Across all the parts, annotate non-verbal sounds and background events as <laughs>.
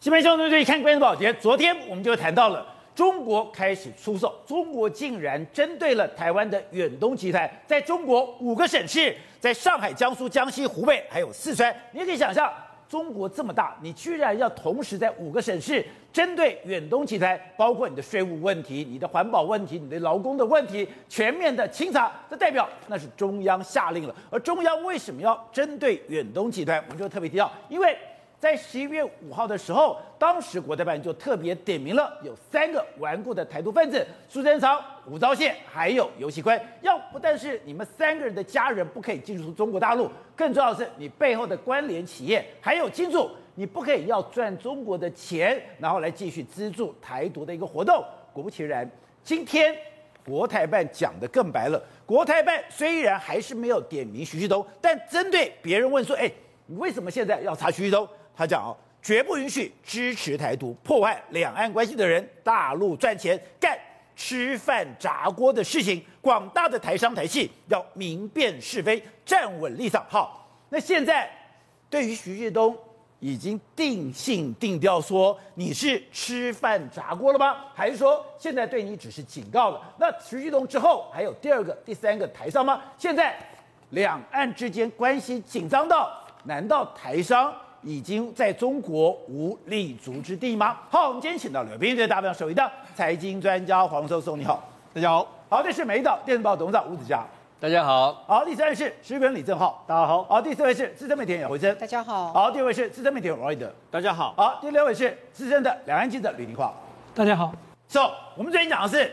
新闻兄弟对看关注宝洁，昨天我们就谈到了中国开始出手，中国竟然针对了台湾的远东集团，在中国五个省市，在上海、江苏、江西、湖北还有四川，你也可以想象，中国这么大，你居然要同时在五个省市针对远东集团，包括你的税务问题、你的环保问题、你的劳工的问题，全面的清查，这代表那是中央下令了。而中央为什么要针对远东集团？我们就特别提到，因为。在十一月五号的时候，当时国台办就特别点名了有三个顽固的台独分子：苏贞昌、吴钊燮，还有游锡堃。要不但是你们三个人的家人不可以进入中国大陆，更重要的是你背后的关联企业还有金主，你不可以要赚中国的钱，然后来继续资助台独的一个活动。果不其然，今天国台办讲得更白了。国台办虽然还是没有点名徐旭东，但针对别人问说：“哎，你为什么现在要查徐旭东？”他讲哦，绝不允许支持台独、破坏两岸关系的人大陆赚钱干吃饭砸锅的事情。广大的台商台企要明辨是非，站稳立场。好，那现在对于徐旭东已经定性定调，说你是吃饭砸锅了吗？还是说现在对你只是警告了？那徐旭东之后还有第二个、第三个台商吗？现在两岸之间关系紧张到，难道台商？已经在中国无立足之地吗？好，我们今天请到了编辑大表首一的财经专家黄寿松，你好，大家好。好，这是美丽岛电子报董事长吴子嘉，大家好。好，第三位是时评李正浩，大家好。好，第四位是资深媒体人姚惠珍，大家好。好，第五位是资深媒体人王瑞德，大家好。好，第六位是资深的两岸记者吕宁华，大家好。So，我们最近讲的是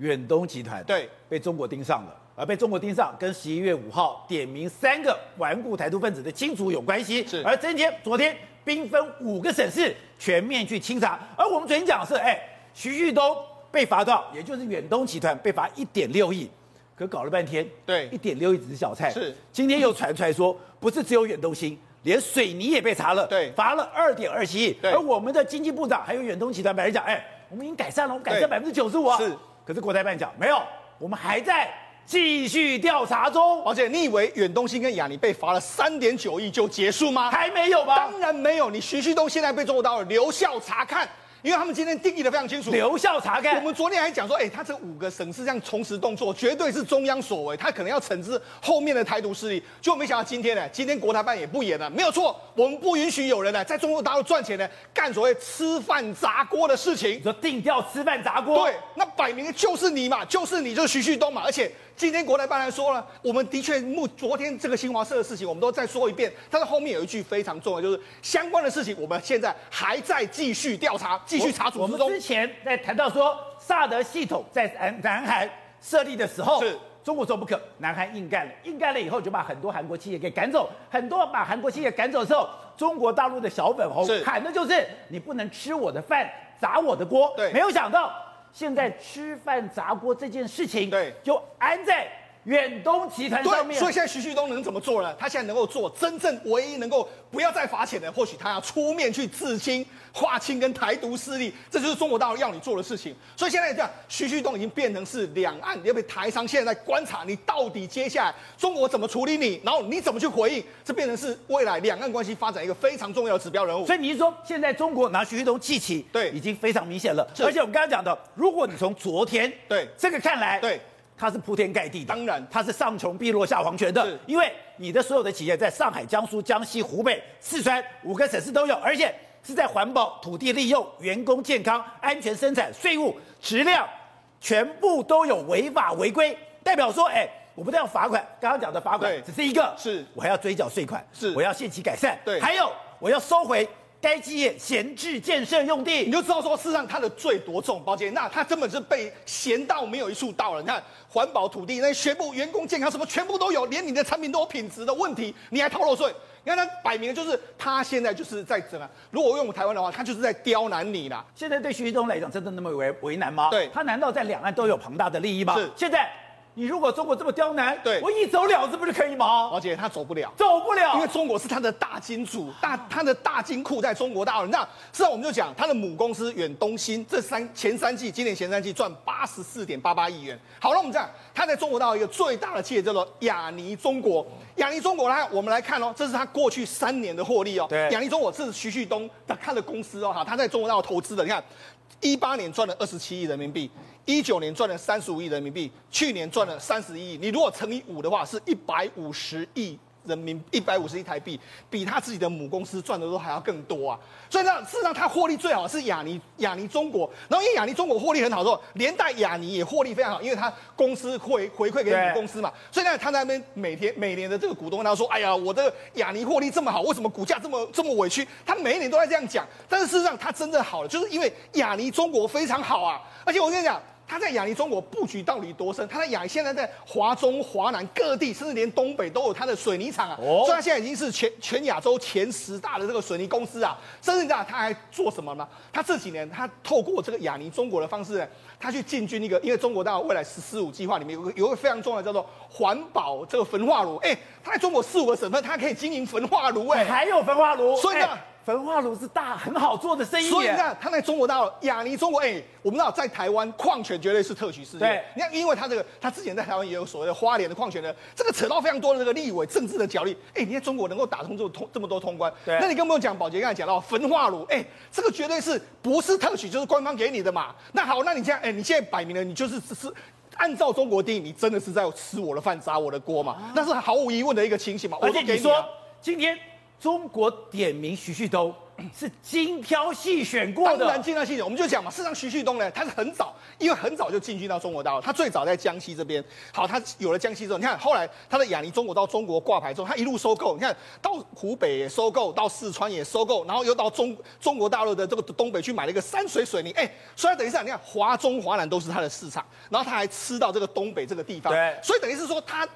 远东集团对被中国盯上了。而被中国盯上，跟十一月五号点名三个顽固台独分子的清除有关系。是，而今天、昨天兵分五个省市全面去清查。而我们昨天讲的是，哎，徐旭东被罚多少？也就是远东集团被罚一点六亿。可搞了半天，对，一点六亿只是小菜。是，今天又传出来说，不是只有远东新，连水泥也被查了，对，罚了二点二七亿。对，而我们的经济部长还有远东集团本来讲，哎，我们已经改善了，我们改善百分之九十五啊。是，可是国台办讲没有，我们还在。继续调查中，而且你以为远东新跟雅尼被罚了三点九亿就结束吗？还没有吧？当然没有，你徐旭东现在被中国大陆留校察看。因为他们今天定义的非常清楚，留校察看。我们昨天还讲说，哎，他这五个省市这样重实动作，绝对是中央所为，他可能要惩治后面的台独势力。就没想到今天呢，今天国台办也不演了，没有错，我们不允许有人呢在中国大陆赚钱呢，干所谓吃饭砸锅的事情。说定调吃饭砸锅，对，那摆明就是你嘛，就是你，就是徐旭东嘛。而且今天国台办来说了，我们的确目昨天这个新华社的事情，我们都再说一遍。但是后面有一句非常重要，就是相关的事情，我们现在还在继续调查。继续查处之中。之前在谈到说萨德系统在南南韩设立的时候，是中国说不可，南韩硬干了，硬干了以后就把很多韩国企业给赶走，很多把韩国企业赶走的时候，中国大陆的小粉红喊的就是你不能吃我的饭，砸我的锅。对，没有想到现在吃饭砸锅这件事情，对，就安在。远东集团上面，所以现在徐旭东能怎么做呢？他现在能够做真正唯一能够不要再罚钱的，或许他要出面去自清、划清跟台独势力，这就是中国大陆要你做的事情。所以现在这样，徐旭东已经变成是两岸，要被台商现在在观察你到底接下来中国怎么处理你，然后你怎么去回应，这变成是未来两岸关系发展一个非常重要的指标人物。所以你是说，现在中国拿徐旭东记起，对，已经非常明显了。而且我们刚刚讲的，如果你从昨天对这个看来，对。它是铺天盖地的，当然。它是上穷碧落下黄泉的，因为你的所有的企业在上海、江苏、江西、湖北、四川五个省市都有，而且是在环保、土地利用、员工健康、安全生产、税务、质量，全部都有违法违规，代表说，哎，我不但要罚款，刚刚讲的罚款只是一个，是。我还要追缴税款，是我要限期改善，对，还有我要收回。该基业闲置建设用地，你就知道说，事实上他的罪多重，宝杰，那他根本是被闲到没有一处到了。你看环保、土地，那全部员工健康什么全部都有，连你的产品都有品质的问题，你还逃漏税？你看他摆明就是他现在就是在怎么。如果用我们台湾的话，他就是在刁难你啦。现在对徐旭东来讲，真的那么为为难吗？对，他难道在两岸都有庞大的利益吗？是，现在。你如果中国这么刁难，对，我一走了之不就可以吗？而且他走不了，走不了，因为中国是他的大金主，大他的大金库在中国大陆。那现在我们就讲他的母公司远东新，这三前三季，今年前三季赚八十四点八八亿元。好了，那我们这样，他在中国大陆一个最大的企业叫做亚尼中国。亚尼中国来，我们来看哦，这是他过去三年的获利哦。对，亚尼中国这是徐旭东他的公司哦，哈，他在中国大陆投资的，你看，一八年赚了二十七亿人民币，一九年赚了三十五亿人民币，去年赚了三十一亿，你如果乘以五的话，是一百五十亿。人民一百五十亿台币，比他自己的母公司赚的都还要更多啊！所以呢，事实上他获利最好是亚尼亚尼中国，然后因为亚尼中国获利很好之后，连带亚尼也获利非常好，因为他公司回回馈给母公司嘛，所以呢，他在那边每天每年的这个股东他说：“哎呀，我的亚尼获利这么好，为什么股价这么这么委屈？”他每一年都在这样讲，但是事实上他真正好了，就是因为亚尼中国非常好啊！而且我跟你讲。他在亚泥中国布局到底多深？他在亚现在在华中、华南各地，甚至连东北都有他的水泥厂啊。哦，所以他现在已经是全全亚洲前十大的这个水泥公司啊。甚至你知道他还做什么呢？他这几年他透过这个亚泥中国的方式呢，他去进军一个，因为中国大陆未来“十四五”计划里面有个有个非常重要的叫做环保这个焚化炉。哎，他在中国四五个省份，他可以经营焚化炉。哎，还有焚化炉，所以呢。焚化炉是大很好做的生意，所以你看他在中国大陆亚尼中国，哎、欸，我们知道在台湾矿权绝对是特许事业。对，你看，因为他这个他之前在台湾也有所谓的花莲的矿权的，这个扯到非常多的这个立委政治的角力。哎、欸，你看中国能够打通这么通这么多通关，对，那你跟我们讲，宝洁刚才讲到焚化炉，哎、欸，这个绝对是不是特许就是官方给你的嘛？那好，那你这样，哎、欸，你现在摆明了你就是只是按照中国定义，你真的是在吃我的饭砸我的锅嘛？啊、那是毫无疑问的一个情形嘛。而且你说今天中国点名徐旭东。<coughs> 是精挑细选过的，当然精挑细选。我们就讲嘛，事实上徐旭东呢，他是很早，因为很早就进军到中国大陆。他最早在江西这边，好，他有了江西之后，你看后来他的亚泥中国到中国挂牌之后，他一路收购，你看到湖北也收购，到四川也收购，然后又到中中国大陆的这个东北去买了一个山水水泥，哎，所以等于是你看华中华南都是他的市场，然后他还吃到这个东北这个地方，对，所以等于是说他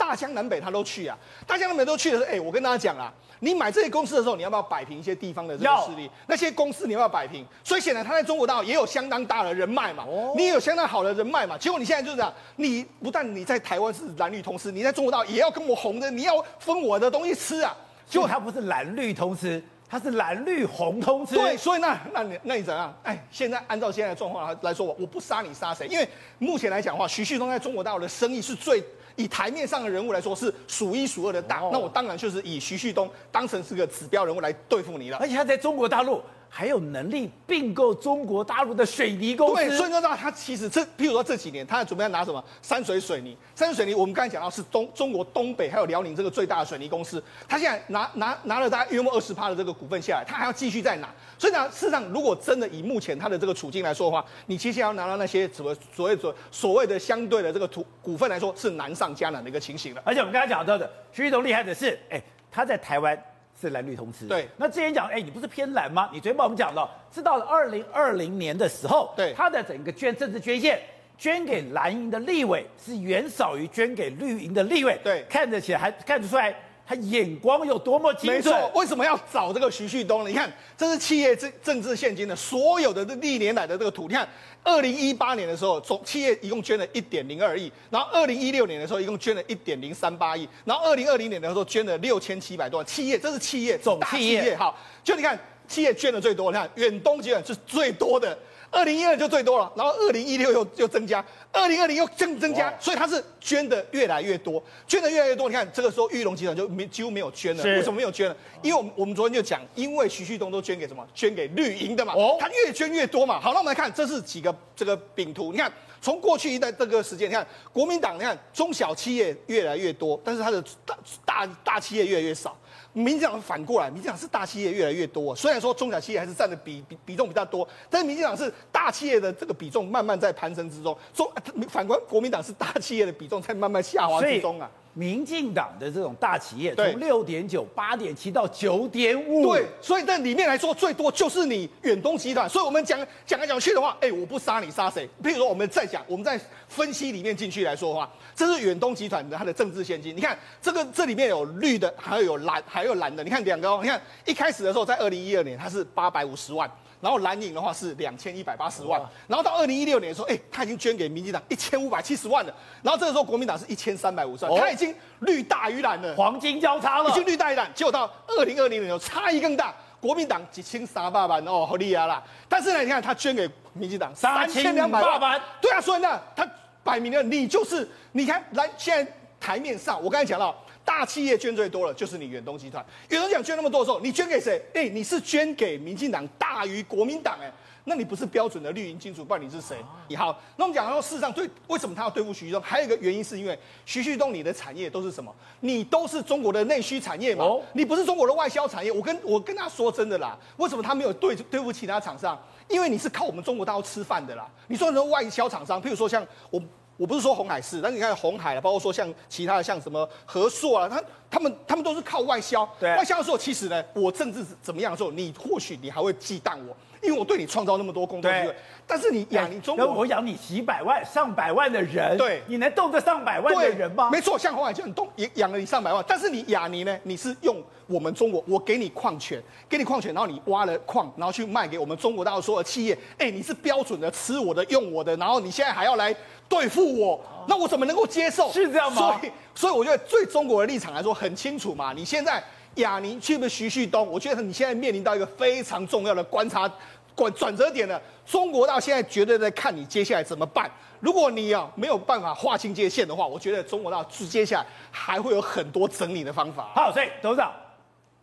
大江南北他都去啊，大江南北都去的时候，哎，我跟大家讲啊。你买这些公司的时候，你要不要摆平一些地方的这个势力？那些公司你要不要摆平？所以显然他在中国大陆也有相当大的人脉嘛，你也有相当好的人脉嘛。结果你现在就是这样，你不但你在台湾是蓝绿通吃，你在中国大陆也要跟我红的，你要分我的东西吃啊。结果他不是蓝绿通吃，他是蓝绿红通吃。对，所以那那你那你怎样？哎，现在按照现在的状况来来说，我我不杀你杀谁？因为目前来讲的话，徐旭东在中国大陆的生意是最。以台面上的人物来说，是数一数二的大，那我当然就是以徐旭东当成是个指标人物来对付你了。而且他在中国大陆还有能力并购中国大陆的水泥公司。对，所以说他其实这，譬如说这几年，他准备要拿什么山水水泥？山水水泥，我们刚才讲到是东中国东北还有辽宁这个最大的水泥公司，他现在拿拿拿了大概约莫二十趴的这个股份下来，他还要继续再拿。所以呢，事实上，如果真的以目前他的这个处境来说的话，你接下来要拿到那些什么所谓所所谓的相对的这个土股份来说，是难上加难的一个情形了。而且我们刚才讲到的徐旭东厉害的是，哎，他在台湾是蓝绿通吃。对。那之前讲，哎，你不是偏蓝吗？你昨天帮我们讲到，是到了二零二零年的时候，对，他的整个捐政治捐献，捐给蓝营的立委是远少于捐给绿营的立委。对。看得起来还看得出来。他眼光有多么精准？没错，为什么要找这个徐旭东呢？你看，这是企业政政治献金的所有的这历年来的这个图。你看，二零一八年的时候，总企业一共捐了一点零二亿，然后二零一六年的时候，一共捐了一点零三八亿，然后二零二零年的时候捐了六千七百多万。企业，这是企业总企业，好，就你看，企业捐的最多，你看远东集团是最多的。二零一二就最多了，然后二零一六又又增加，二零二零又增增加，所以它是捐的越来越多，捐的越来越多。你看这个时候玉龙集团就没几乎没有捐了，为什么没有捐了？因为我们我们昨天就讲，因为徐旭东都捐给什么？捐给绿营的嘛，哦，他越捐越多嘛。好，那我们来看，这是几个这个饼图，你看从过去一代这个时间，你看国民党，你看中小企业越来越多，但是它的大大大企业越来越少。民进党反过来，民进党是大企业越来越多。虽然说中小企业还是占的比比比重比较多，但是民进党是大企业的这个比重慢慢在攀升之中。中反观国民党是大企业的比重在慢慢下滑之中啊。民进党的这种大企业从六点九、八点七到九点五，对，所以在里面来说最多就是你远东集团。所以我们讲讲来讲去的话，哎，我不杀你杀谁？譬如说我们再讲，我们在分析里面进去来说的话，这是远东集团的它的政治现金。你看这个这里面有绿的，还有蓝，还有蓝的。你看两个哦，你看一开始的时候在二零一二年它是八百五十万。然后蓝营的话是两千一百八十万，然后到二零一六年的时候，哎，他已经捐给民进党一千五百七十万了。然后这个时候国民党是一千三百五十万，他已经绿大于蓝了，黄金交叉了，已经绿大于蓝。结果到二零二零年的时候差异更大，国民党几千三百万哦，好厉害啦。但是呢，你看他捐给民进党三千两百万，对啊，所以呢，他摆明了你就是，你看来现在台面上，我刚才讲到。大企业捐最多了，就是你远东集团。远东集团捐那么多的时候，你捐给谁？哎、欸，你是捐给民进党大于国民党，哎。那你不是标准的绿营金主，不然你是谁？你好，那我们讲到事实上对，为什么他要对付徐旭东？还有一个原因是因为徐旭东你的产业都是什么？你都是中国的内需产业嘛？哦、你不是中国的外销产业。我跟我跟他说真的啦，为什么他没有对对付其他厂商？因为你是靠我们中国大陆吃饭的啦。你说你说外销厂商，譬如说像我。我不是说红海是，但是你看红海了，包括说像其他的像什么和硕啊，他他们他们都是靠外销。对，外销的时候，其实呢，我政治怎么样的时候，你或许你还会忌惮我，因为我对你创造那么多工作机会。但是你养你中国，我养你几百万、上百万的人，对，你能动得上百万的人吗？没错，像红海就很动，也养了你上百万。但是你雅尼呢？你是用我们中国，我给你矿权，给你矿权，然后你挖了矿，然后去卖给我们中国大陆所有的企业。哎，你是标准的吃我的、用我的，然后你现在还要来。对付我，那我怎么能够接受？是这样吗？所以，所以我觉得，对中国的立场来说很清楚嘛。你现在亚宁去不徐旭东？我觉得你现在面临到一个非常重要的观察转转折点了。中国到现在绝对在看你接下来怎么办。如果你啊没有办法划清界限的话，我觉得中国到接下来还会有很多整理的方法。好，所以董事长。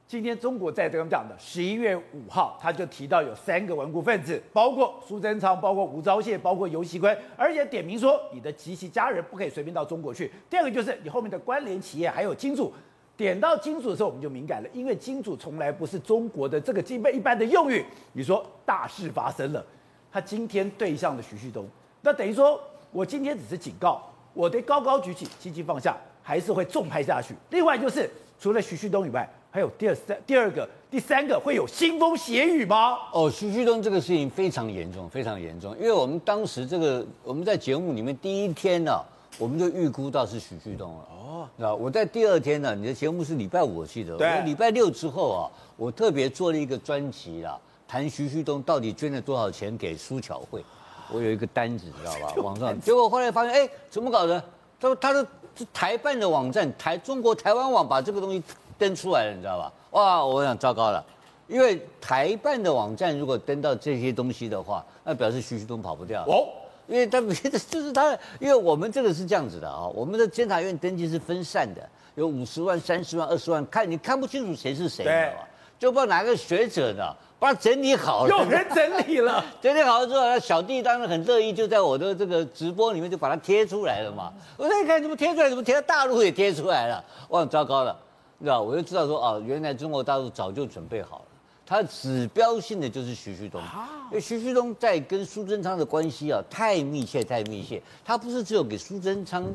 今天中国在这样讲的十一月五号，他就提到有三个顽固分子，包括苏贞昌，包括吴钊燮，包括游锡堃，而且点名说你的及其家人不可以随便到中国去。第二个就是你后面的关联企业还有金主，点到金主的时候我们就敏感了，因为金主从来不是中国的这个基本一般的用语。你说大事发生了，他今天对向了徐旭东，那等于说我今天只是警告，我得高高举起，轻轻放下，还是会重拍下去。另外就是除了徐旭东以外。还有第二三第二个第三个会有腥风血雨吗？哦，徐旭东这个事情非常严重，非常严重。因为我们当时这个我们在节目里面第一天呢、我们就预估到是徐旭东了。哦，那我在第二天呢，你的节目是礼拜五我记得，对，礼拜六之后啊，我特别做了一个专辑啦，谈徐旭东到底捐了多少钱给苏巧慧，我有一个单子，知道吧？<laughs> 网上，结果后来发现，哎，怎么搞的？他说他的台办的网站台中国台湾网把这个东西。登出来了，你知道吧？哇，我想糟糕了，因为台办的网站如果登到这些东西的话，那表示徐旭东跑不掉哦。因为他别的就是他，因为我们这个是这样子的啊，我们的监察院登记是分散的，有五十万、三十万、二十万，看你看不清楚谁是谁，对，知道吧？就不知道哪个学者呢，把它整理好了，<laughs> 有人整理了，整理好了之后，那小弟当然很乐意，就在我的这个直播里面就把它贴出来了嘛。<laughs> 我说你看怎么贴出来，怎么贴到大陆也贴出来了，哇，糟糕了。知道，我就知道说啊，原来中国大陆早就准备好了。他指标性的就是徐旭东，因为徐旭东在跟苏贞昌的关系啊太密切，太密切。他不是只有给苏贞昌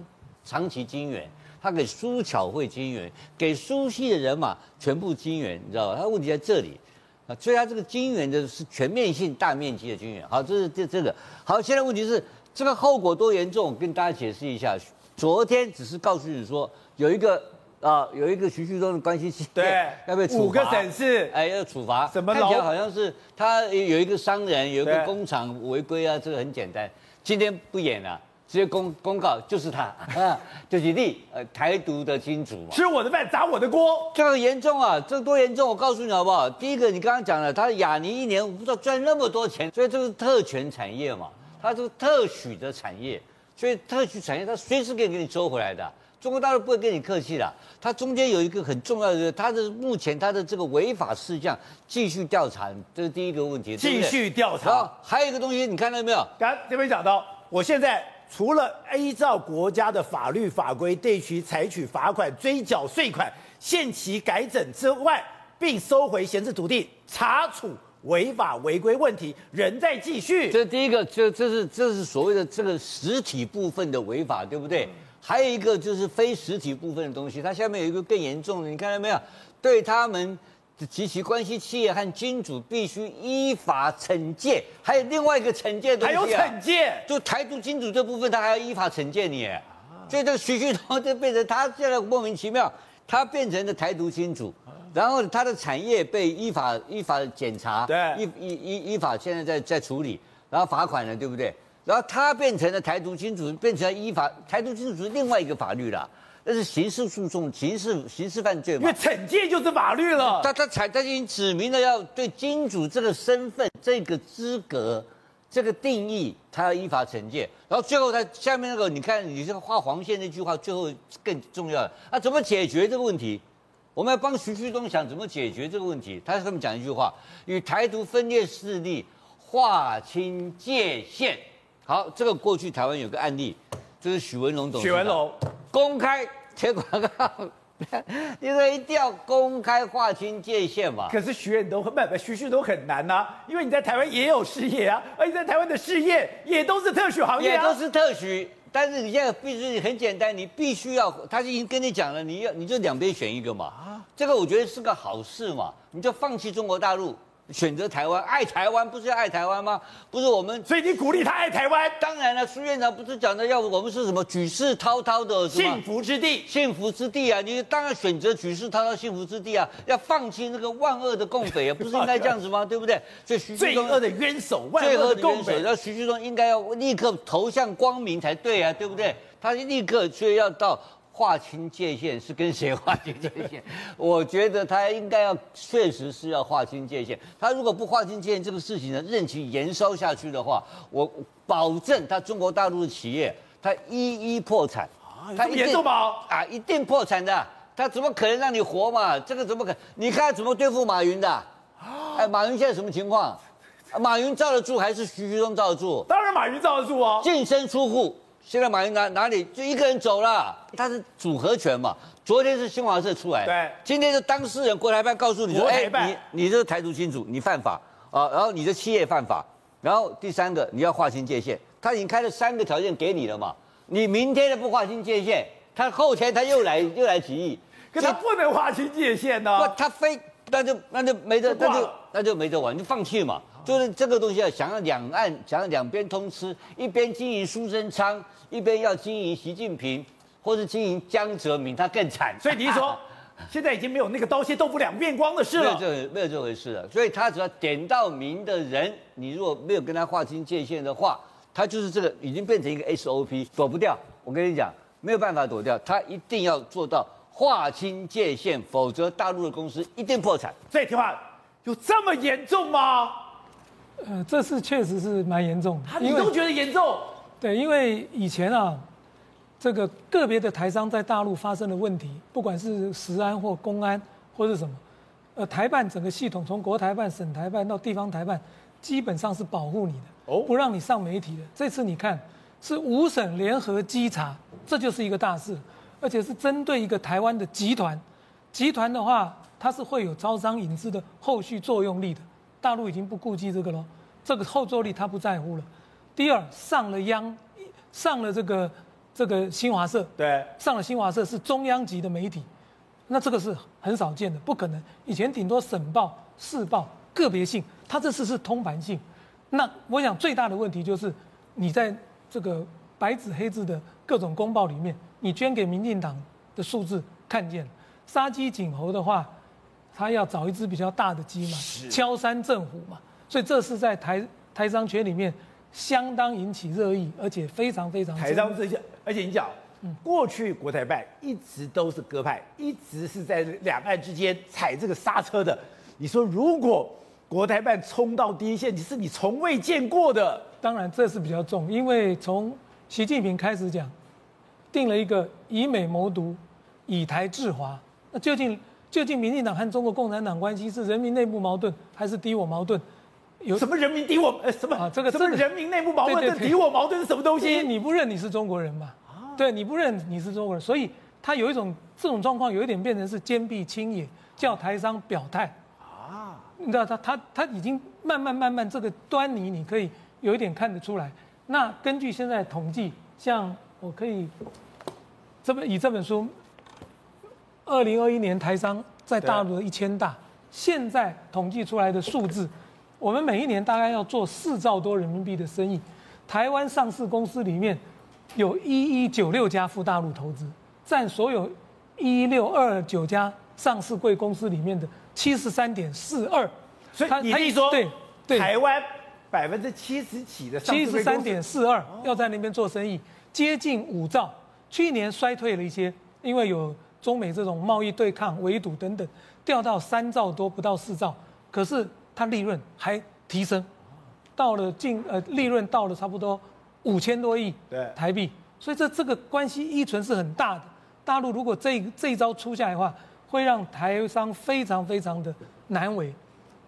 长期金援，他给苏巧慧金援，给苏系的人马全部金援，你知道吧？他问题在这里啊，所以他这个金援的是全面性、大面积的金援。好，这是这这个好。现在问题是这个后果多严重？跟大家解释一下。昨天只是告诉你说有一个。啊，有一个徐旭东的关系企业，对，<laughs> 要被处罚。五个省市，哎，要处罚。什么？看起来好像是他有一个商人，有一个工厂违规啊，这个很简单。今天不演了，直接公公告就是他，啊，<laughs> 就是你，呃，台独的金主嘛。吃我的饭，砸我的锅，这个严重啊！这个多严重？我告诉你好不好？第一个，你刚刚讲了，他亚泥一年我不知道赚那么多钱，所以这是特权产业嘛，它是特许的产业，所以特许产业他随时可以给你收回来的。中国大陆不会跟你客气的，它中间有一个很重要的，它的目前它的这个违法事项继续调查，这是第一个问题。继续调查。还有一个东西，你看到没有？刚这边讲到，我现在除了依照国家的法律法规对其采取罚款、追缴税款、限期改整之外，并收回闲置土地，查处违法违规问题仍在继续。这是第一个，这这是这是所谓的这个实体部分的违法，对不对？嗯还有一个就是非实体部分的东西，它下面有一个更严重的，你看到没有？对他们及其关系企业和金主必须依法惩戒，还有另外一个惩戒的东西、啊，还有惩戒，就台独金主这部分，他还要依法惩戒你。所以这个徐旭东就变成他现在莫名其妙，他变成了台独金主，然后他的产业被依法依法检查，对，依依依依法现在在在处理，然后罚款了，对不对？然后他变成了台独金主，变成了依法台独金主是另外一个法律了，那是刑事诉讼、刑事刑事犯罪嘛？因为惩戒就是法律了。他他才他已经指明了要对金主这个身份、这个资格，这个定义他要依法惩戒，然后最后他下面那个，你看你这个画黄线那句话，最后更重要了啊，怎么解决这个问题？我们要帮徐旭东想怎么解决这个问题。他这么讲一句话：与台独分裂势力划清界限。好，这个过去台湾有个案例，就是许文龙董事长。许文龙公开贴广告。<laughs> 因为一定要公开划清界限嘛。可是许远都很不不，徐旭都很难呐、啊，因为你在台湾也有事业啊，而且在台湾的事业也都是特许行业、啊，也都是特许。但是你现在必须很简单，你必须要，他已经跟你讲了，你要你就两边选一个嘛。啊，这个我觉得是个好事嘛，你就放弃中国大陆。选择台湾，爱台湾不是要爱台湾吗？不是我们，所以你鼓励他爱台湾。当然了，苏院长不是讲的要我们是什么举世滔滔的幸福之地，幸福之地啊！你当然选择举世滔滔幸福之地啊，要放弃那个万恶的共匪啊，不是应该这样子吗？<laughs> 对不对？所以徐旭东罪恶的冤首，万恶的共匪，那徐旭东应该要立刻投向光明才对啊，对不对？他立刻所以要到。划清界限是跟谁划清界限？<laughs> 我觉得他应该要确实是要划清界限。他如果不划清界限，这个事情呢，任其延烧下去的话，我保证他中国大陆的企业他一一破产。他严重吗？啊，一定破产的。他怎么可能让你活嘛？这个怎么可能？你看怎么对付马云的？哎，马云现在什么情况？马云罩得住还是徐旭东罩得住？当然马云罩得住啊，净身出户。现在马云哪哪里就一个人走了，他是组合拳嘛。昨天是新华社出来，对，今天是当事人国台办告诉你说，哎、欸，你你这个台独亲属，你犯法啊，然后你的企业犯法，然后第三个你要划清界限，他已经开了三个条件给你了嘛。你明天的不划清界限，他后天他又来 <laughs> 又来提议，可他不能划清界限呢，不，他非那就那就没得那就那就没得玩，就放弃嘛。就是这个东西啊，想要两岸想要两边通吃，一边经营苏贞昌，一边要经营习近平，或是经营江泽民，他更惨。所以你说，<laughs> 现在已经没有那个刀切豆腐两面光的事了。没有这没有这回事了。所以他只要点到名的人，你如果没有跟他划清界限的话，他就是这个已经变成一个 SOP，躲不掉。我跟你讲，没有办法躲掉，他一定要做到划清界限，否则大陆的公司一定破产。所以听话，有这么严重吗？呃，这次确实是蛮严重的，你都觉得严重？对，因为以前啊，这个个别的台商在大陆发生的问题，不管是食安或公安或是什么，呃，台办整个系统从国台办、省台办到地方台办，基本上是保护你的，哦，不让你上媒体的。这次你看是五省联合稽查，这就是一个大事，而且是针对一个台湾的集团，集团的话，它是会有招商引资的后续作用力的。大陆已经不顾及这个了，这个后坐力他不在乎了。第二，上了央，上了这个这个新华社，对，上了新华社是中央级的媒体，那这个是很少见的，不可能。以前顶多省报、市报个别性，他这次是通盘性。那我想最大的问题就是，你在这个白纸黑字的各种公报里面，你捐给民进党的数字看见，杀鸡儆猴的话。他要找一只比较大的鸡嘛，敲山震虎嘛，所以这是在台台商圈里面相当引起热议，而且非常非常台商这些，而且你讲，过去国台办一直都是鸽派，一直是在两岸之间踩这个刹车的。你说如果国台办冲到第一线，你是你从未见过的。当然这是比较重，因为从习近平开始讲，定了一个以美谋独，以台制华，那究竟？究竟民进党和中国共产党关系是人民内部矛盾还是敌我矛盾？有什么人民敌我？呃，什么啊？这个什么人民内部矛盾跟敌我矛盾是什么东西？你不认你是中国人嘛？对，你不认你是中国人，所以他有一种这种状况，有一点变成是坚壁清野，叫台商表态啊。你知道他他他已经慢慢慢慢这个端倪，你可以有一点看得出来。那根据现在统计，像我可以这本以这本书。二零二一年台商在大陆的一千大，现在统计出来的数字，我们每一年大概要做四兆多人民币的生意。台湾上市公司里面有一一九六家赴大陆投资，占所有一一六二九家上市贵公司里面的七十三点四二。所以你可以说，对对，台湾百分之七十几的七十三点四二要在那边做生意，接近五兆。去年衰退了一些，因为有。中美这种贸易对抗、围堵等等，掉到三兆多，不到四兆，可是它利润还提升，到了近呃利润到了差不多五千多亿台币，所以这这个关系依存是很大的。大陆如果这这一招出下来的话，会让台商非常非常的难为。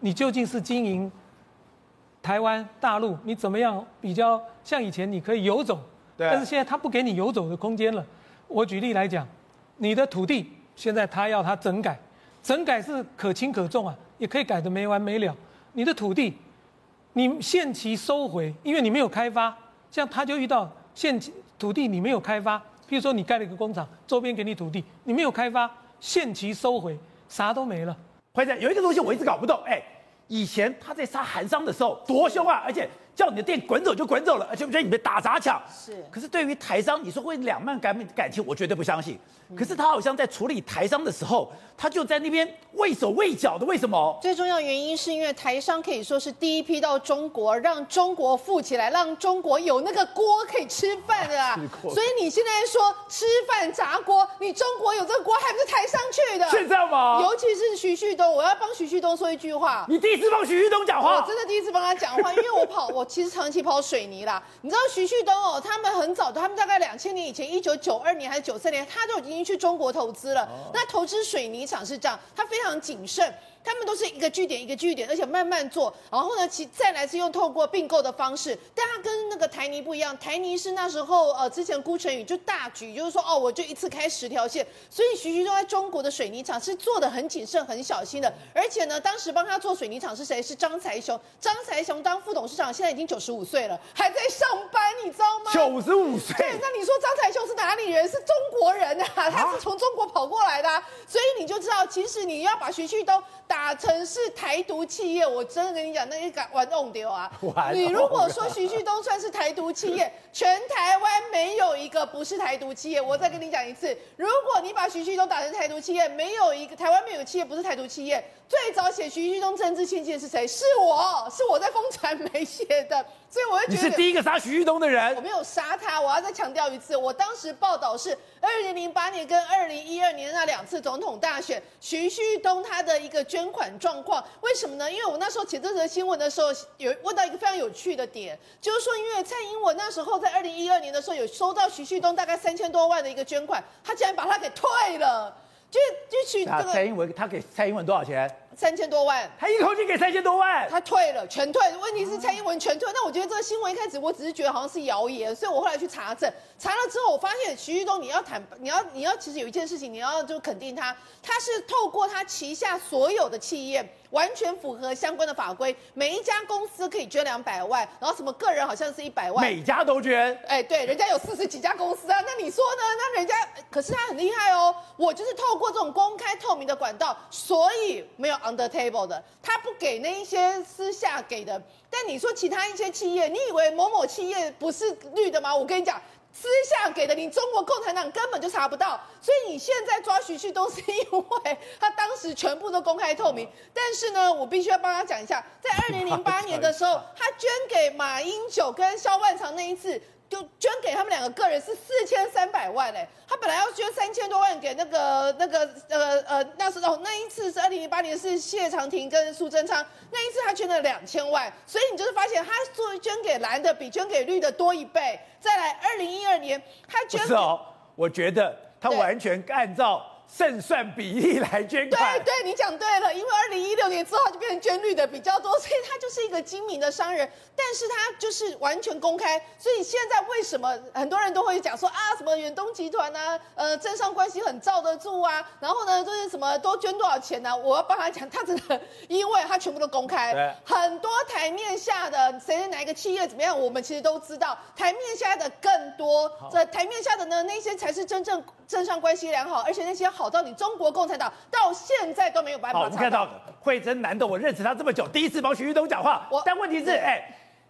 你究竟是经营台湾、大陆，你怎么样比较像以前你可以游走，但是现在他不给你游走的空间了。我举例来讲，你的土地现在他要他整改，整改是可轻可重啊，也可以改得没完没了。你的土地，你限期收回，因为你没有开发，像他就遇到限期土地你没有开发，譬如说你盖了一个工厂，周边给你土地，你没有开发，限期收回，啥都没了。会长，有一个东西我一直搞不懂，哎，以前他在杀韩商的时候多凶啊，而且。叫你的店滚走就滚走了，而且我觉得你被打砸抢。是，可是对于台商，你说会两慢感感情，我绝对不相信。可是他好像在处理台商的时候，他就在那边畏手畏脚的，为什么？最重要原因是因为台商可以说是第一批到中国，让中国富起来，让中国有那个锅可以吃饭的啊。<laughs> 所以你现在说吃饭砸锅，你中国有这个锅，还不是台商去的？是这样吗？尤其是徐旭东，我要帮徐旭东说一句话。你第一次帮徐旭东讲话？我真的第一次帮他讲话，因为我跑，我 <laughs> 其实长期跑水泥啦。你知道徐旭东哦，他们很早的，他们大概两千年以前，一九九二年还是九三年，他就已经去中国投资了。那投资水泥厂是这样，他非常谨慎。他们都是一个据点一个据点，而且慢慢做。然后呢，其再来是用透过并购的方式，但他跟那个台泥不一样。台泥是那时候呃，之前顾成宇就大举，就是说哦，我就一次开十条线。所以徐旭东在中国的水泥厂是做的很谨慎、很小心的。而且呢，当时帮他做水泥厂是谁？是张才雄。张才雄当副董事长，现在已经九十五岁了，还在上班，你知道吗？九十五岁。对，那你说张才雄是哪里人？是中国人啊，他是从中国跑过来的啊。所以你就知道，其实你要把徐旭东。打成是台独企业，我真的跟你讲，那你敢玩弄丢啊！<laughs> 你如果说徐旭东算是台独企业，全台湾没有一个不是台独企业。我再跟你讲一次，如果你把徐旭东打成台独企业，没有一个台湾没有企业不是台独企业。最早写徐旭东政治献金是谁？是我，是我在风传媒写的，<laughs> 所以我会觉得你是第一个杀徐旭东的人。我没有杀他，我要再强调一次，我当时报道是二零零八年跟二零一二年那两次总统大选，徐旭东他的一个捐款状况，为什么呢？因为我那时候写这则新闻的时候，有问到一个非常有趣的点，就是说，因为蔡英文那时候在二零一二年的时候有收到徐旭东大概三千多万的一个捐款，他竟然把他给退了。就就去这个蔡英文，他给蔡英文多少钱？三千多万。他一口气给三千多万，他退了，全退。问题是蔡英文全退。那我觉得这个新闻一开始我只是觉得好像是谣言，所以我后来去查证，查了之后我发现徐旭东，你要坦，你要你要其实有一件事情你要就肯定他，他是透过他旗下所有的企业。完全符合相关的法规，每一家公司可以捐两百万，然后什么个人好像是一百万，每家都捐。哎，对，人家有四十几家公司啊，那你说呢？那人家可是他很厉害哦，我就是透过这种公开透明的管道，所以没有 under table 的，他不给那一些私下给的。但你说其他一些企业，你以为某某企业不是绿的吗？我跟你讲。私下给的，你中国共产党根本就查不到，所以你现在抓徐旭东是因为他当时全部都公开透明。但是呢，我必须要帮他讲一下，在二零零八 <laughs> 年的时候，他捐给马英九跟萧万长那一次。就捐给他们两个个人是四千三百万嘞，他本来要捐三千多万给那个那个呃呃那时候那一次是二零零八年是谢长廷跟苏贞昌那一次他捐了两千万，所以你就是发现他作为捐给蓝的比捐给绿的多一倍。再来二零一二年他捐给是哦，我觉得他完全按照。胜算比例来捐款，对对，你讲对了，因为二零一六年之后就变成捐绿的比较多，所以他就是一个精明的商人，但是他就是完全公开，所以现在为什么很多人都会讲说啊，什么远东集团啊，呃，政商关系很罩得住啊，然后呢，就是什么多捐多少钱呢、啊？我要帮他讲，他真的，因为他全部都公开，对。很多台面下的谁哪一个企业怎么样，我们其实都知道，台面下的更多，这台面下的呢，那些才是真正政商关系良好，而且那些好。到你中国共产党到现在都没有办法。好，我们看到慧珍难得我认识他这么久，第一次帮徐旭东讲话。我但问题是，哎，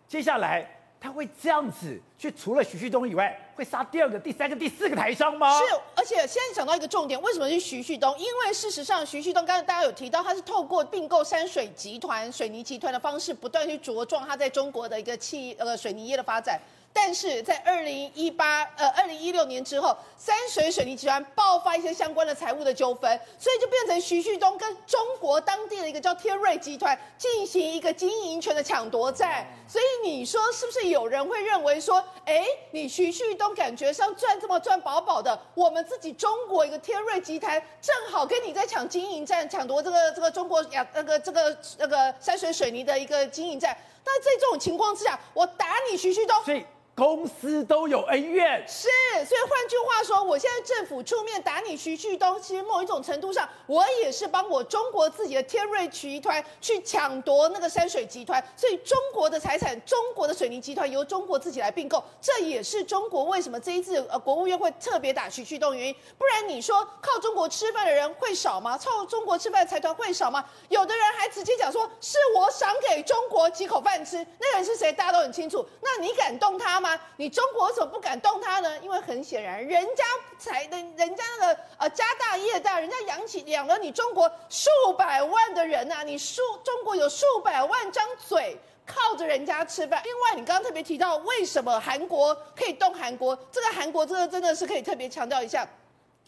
接下来他会这样子去除了徐旭东以外，会杀第二个、第三个、第四个台商吗？是，而且现在讲到一个重点，为什么是徐旭东？因为事实上，徐旭东刚才大家有提到，他是透过并购山水集团、水泥集团的方式，不断去茁壮他在中国的一个企呃水泥业的发展。但是在二零一八呃二零一六年之后，山水水泥集团爆发一些相关的财务的纠纷，所以就变成徐旭东跟中国当地的一个叫天瑞集团进行一个经营权的抢夺战。所以你说是不是有人会认为说，哎，你徐旭东感觉上赚这么赚饱饱的，我们自己中国一个天瑞集团正好跟你在抢经营战，抢夺这个这个中国呀那个这个那个山水水泥的一个经营战。那在这种情况之下，我打你徐旭东。公司都有恩怨，是，所以换句话说，我现在政府出面打你徐旭东，其实某一种程度上，我也是帮我中国自己的天瑞集团去抢夺那个山水集团，所以中国的财产，中国的水泥集团由中国自己来并购，这也是中国为什么这一次呃国务院会特别打徐旭东原因。不然你说靠中国吃饭的人会少吗？靠中国吃饭的财团会少吗？有的人还直接讲说是我赏给中国几口饭吃，那个人是谁？大家都很清楚。那你敢动他吗？你中国怎么不敢动他呢？因为很显然，人家才的，人家那个呃家大业大，人家养起养了你中国数百万的人呐、你数中国有数百万张嘴靠着人家吃饭。另外，你刚刚特别提到为什么韩国可以动韩国，这个韩国这个真的是可以特别强调一下。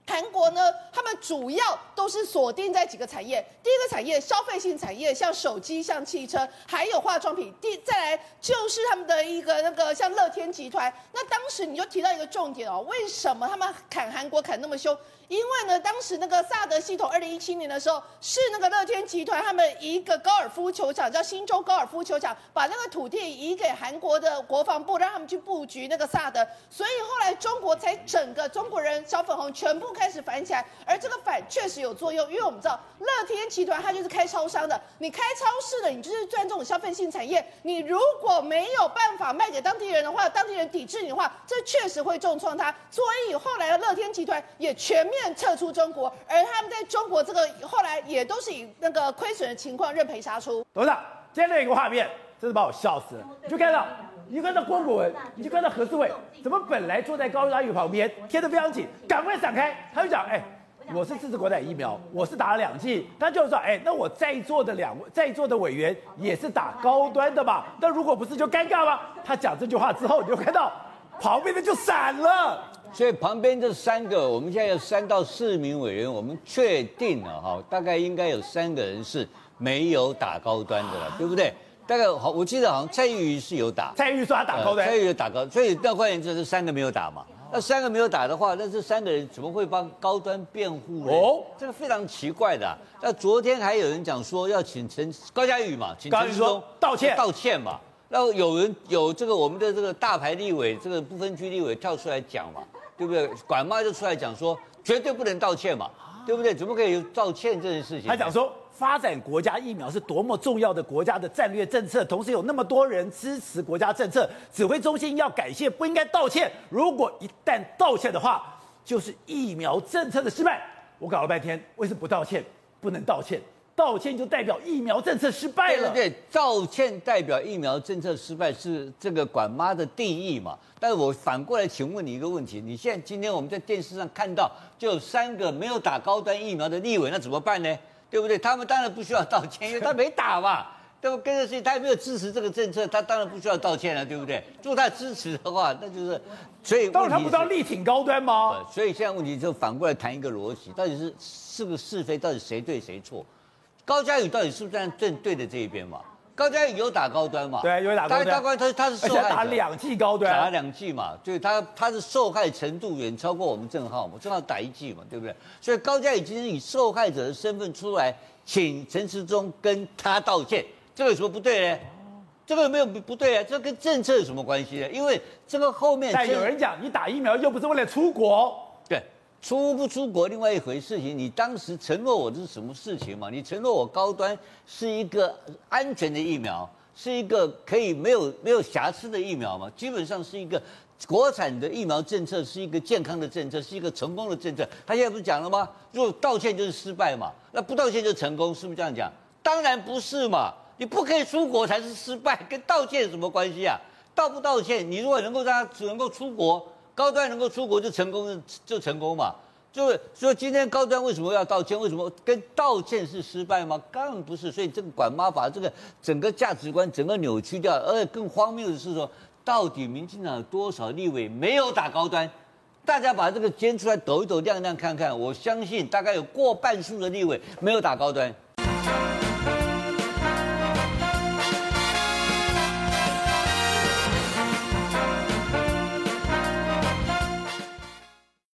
韩国呢，他们主要都是锁定在几个产业。第一个产业，消费性产业，像手机、像汽车，还有化妆品。第再来就是他们的一个那个像乐天集团。那当时你就提到一个重点哦，为什么他们砍韩国砍那么凶？因为呢，当时那个萨德系统，二零一七年的时候，是那个乐天集团他们一个高尔夫球场叫新洲高尔夫球场，把那个土地移给韩国的国防部，让他们去布局那个萨德，所以后来中国才整个中国人小粉红全部开始反起来，而这个反确实有作用，因为我们知道乐天集团它就是开超商的，你开超市的，你就是赚这种消费性产业，你如果没有办法卖给当地人的话，当地人抵制你的话，这确实会重创它，所以后来的乐天集团也全面。撤出中国，而他们在中国这个后来也都是以那个亏损的情况认赔杀出。董事长，今天有一个画面，真是把我笑死了。你就看到，你就看到郭国文，你就看到何志伟，怎么本来坐在高嘉瑜旁边，贴得非常紧，赶快闪开。他就讲，哎，我是支持国产疫苗，我是打了两剂。他就说，哎，那我在座的两位，在座的委员也是打高端的吧？那如果不是就尴尬吗？他讲这句话之后，你就看到 <laughs> 旁边的就闪了。所以旁边这三个，我们现在有三到四名委员，我们确定了哈，大概应该有三个人是没有打高端的了，对不对？大概好，我记得好像蔡玉是有打，蔡玉说他打高端，呃、蔡玉有打高，所以那换言之，是三个没有打嘛。那三个没有打的话，那这三个人怎么会帮高端辩护呢？哦，这个非常奇怪的、啊。那昨天还有人讲说要请陈高嘉宇嘛，请陈时中道歉道歉嘛。然后有人有这个我们的这个大牌立委，这个不分区立委跳出来讲嘛。对不对？管妈就出来讲说，绝对不能道歉嘛，对不对？怎么可以有道歉这件事情？他讲说，发展国家疫苗是多么重要的国家的战略政策，同时有那么多人支持国家政策，指挥中心要感谢，不应该道歉。如果一旦道歉的话，就是疫苗政策的失败。我搞了半天，为什么不道歉？不能道歉。道歉就代表疫苗政策失败了。对，对，道歉代表疫苗政策失败是这个管妈的定义嘛？但是我反过来请问你一个问题：你现在今天我们在电视上看到，就有三个没有打高端疫苗的立委，那怎么办呢？对不对？他们当然不需要道歉，<laughs> 因为他没打嘛。对不？跟着谁他也没有支持这个政策，他当然不需要道歉了，对不对？如果他支持的话，那就是所以。当然他不知道力挺高端吗？所以现在问题就反过来谈一个逻辑：到底是是个是非，到底谁对谁错？高嘉宇到底是不是站正对的这一边嘛？高嘉瑜有打高端嘛？对，有打高端。高端他他是受害者，打两剂高端，打了两剂嘛？对，他他是受害程度远超过我们正浩嘛？正浩打一剂嘛，对不对？所以高嘉瑜今天以受害者的身份出来，请陈时中跟他道歉，这个有什么不对呢？这个有没有不对啊？这跟政策有什么关系呢？因为这个后面但有人讲，你打疫苗又不是为了出国。出不出国另外一回事情，你当时承诺我这是什么事情嘛？你承诺我高端是一个安全的疫苗，是一个可以没有没有瑕疵的疫苗嘛？基本上是一个国产的疫苗政策，是一个健康的政策，是一个成功的政策。他现在不是讲了吗？如果道歉就是失败嘛，那不道歉就成功，是不是这样讲？当然不是嘛！你不可以出国才是失败，跟道歉有什么关系啊？道不道歉，你如果能够让他只能够出国。高端能够出国就成功就成功嘛。就是说今天高端为什么要道歉？为什么跟道歉是失败吗？当然不是。所以这个管妈把这个整个价值观整个扭曲掉，而且更荒谬的是说，到底民进党有多少立委没有打高端？大家把这个煎出来抖一抖亮亮看看，我相信大概有过半数的立委没有打高端。